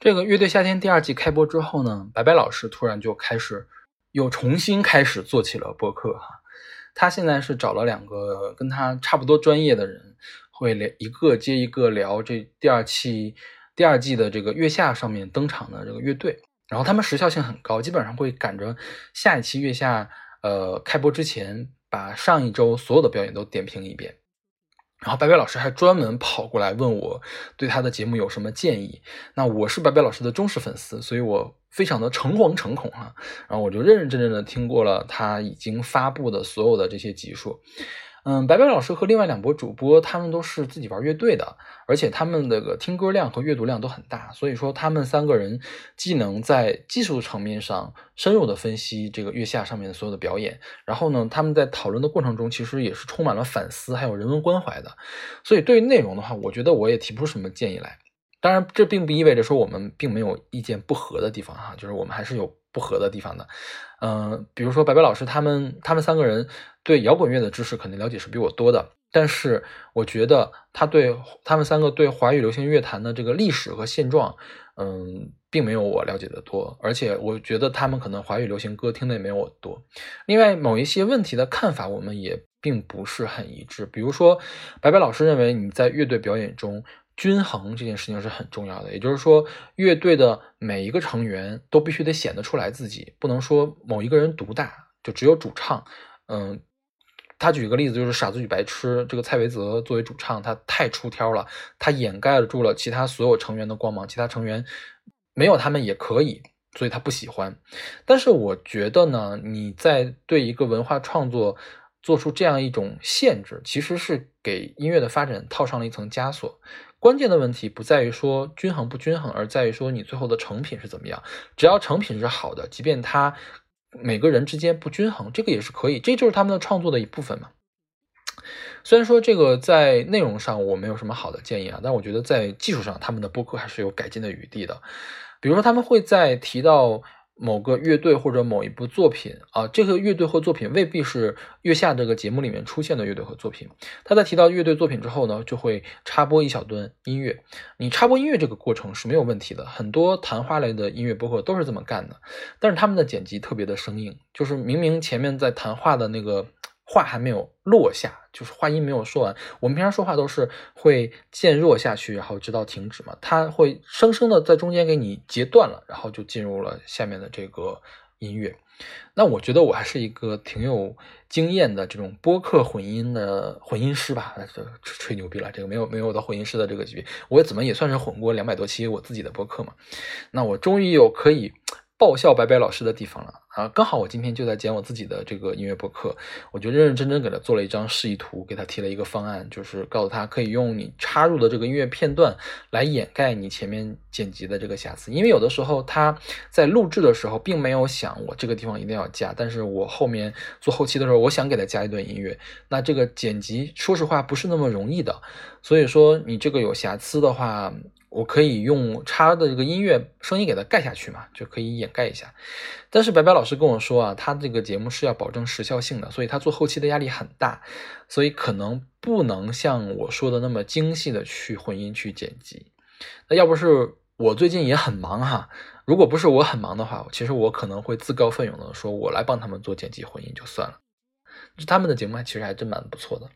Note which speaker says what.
Speaker 1: 这个乐队夏天第二季开播之后呢，白白老师突然就开始又重新开始做起了播客哈。他现在是找了两个跟他差不多专业的人，会聊一个接一个聊这第二期第二季的这个月下上面登场的这个乐队，然后他们时效性很高，基本上会赶着下一期月下呃开播之前，把上一周所有的表演都点评一遍。然后白白老师还专门跑过来问我对他的节目有什么建议。那我是白白老师的忠实粉丝，所以我非常的诚惶诚恐啊。然后我就认认真真的听过了他已经发布的所有的这些集数。嗯，白白老师和另外两波主播，他们都是自己玩乐队的，而且他们的个听歌量和阅读量都很大，所以说他们三个人既能在技术层面上深入的分析这个月下上面的所有的表演，然后呢，他们在讨论的过程中其实也是充满了反思还有人文关怀的，所以对于内容的话，我觉得我也提不出什么建议来。当然，这并不意味着说我们并没有意见不合的地方哈，就是我们还是有。不合的地方的，嗯，比如说白白老师他们，他们三个人对摇滚乐的知识肯定了解是比我多的，但是我觉得他对他们三个对华语流行乐坛的这个历史和现状，嗯，并没有我了解的多，而且我觉得他们可能华语流行歌听的也没有我多。另外，某一些问题的看法我们也并不是很一致，比如说白白老师认为你在乐队表演中。均衡这件事情是很重要的，也就是说，乐队的每一个成员都必须得显得出来自己，不能说某一个人独大，就只有主唱。嗯，他举个例子，就是《傻子与白痴》这个蔡维泽作为主唱，他太出挑了，他掩盖住了其他所有成员的光芒，其他成员没有他们也可以，所以他不喜欢。但是我觉得呢，你在对一个文化创作做出这样一种限制，其实是给音乐的发展套上了一层枷锁。关键的问题不在于说均衡不均衡，而在于说你最后的成品是怎么样。只要成品是好的，即便他每个人之间不均衡，这个也是可以，这就是他们的创作的一部分嘛。虽然说这个在内容上我没有什么好的建议啊，但我觉得在技术上他们的播客还是有改进的余地的。比如说他们会在提到。某个乐队或者某一部作品啊，这个乐队或作品未必是月下这个节目里面出现的乐队和作品。他在提到乐队作品之后呢，就会插播一小段音乐。你插播音乐这个过程是没有问题的，很多谈话类的音乐播客都是这么干的。但是他们的剪辑特别的生硬，就是明明前面在谈话的那个。话还没有落下，就是话音没有说完。我们平常说话都是会渐弱下去，然后直到停止嘛。他会生生的在中间给你截断了，然后就进入了下面的这个音乐。那我觉得我还是一个挺有经验的这种播客混音的混音师吧，吹吹牛逼了。这个没有没有到混音师的这个级别，我怎么也算是混过两百多期我自己的播客嘛。那我终于有可以。爆笑白白老师的地方了啊！刚好我今天就在剪我自己的这个音乐博客，我就认认真真给他做了一张示意图，给他提了一个方案，就是告诉他可以用你插入的这个音乐片段来掩盖你前面剪辑的这个瑕疵。因为有的时候他在录制的时候并没有想我这个地方一定要加，但是我后面做后期的时候，我想给他加一段音乐，那这个剪辑说实话不是那么容易的。所以说你这个有瑕疵的话。我可以用插的这个音乐声音给它盖下去嘛，就可以掩盖一下。但是白白老师跟我说啊，他这个节目是要保证时效性的，所以他做后期的压力很大，所以可能不能像我说的那么精细的去混音去剪辑。那要不是我最近也很忙哈，如果不是我很忙的话，其实我可能会自告奋勇的说，我来帮他们做剪辑混音就算了。他们的节目其实还真蛮不错的。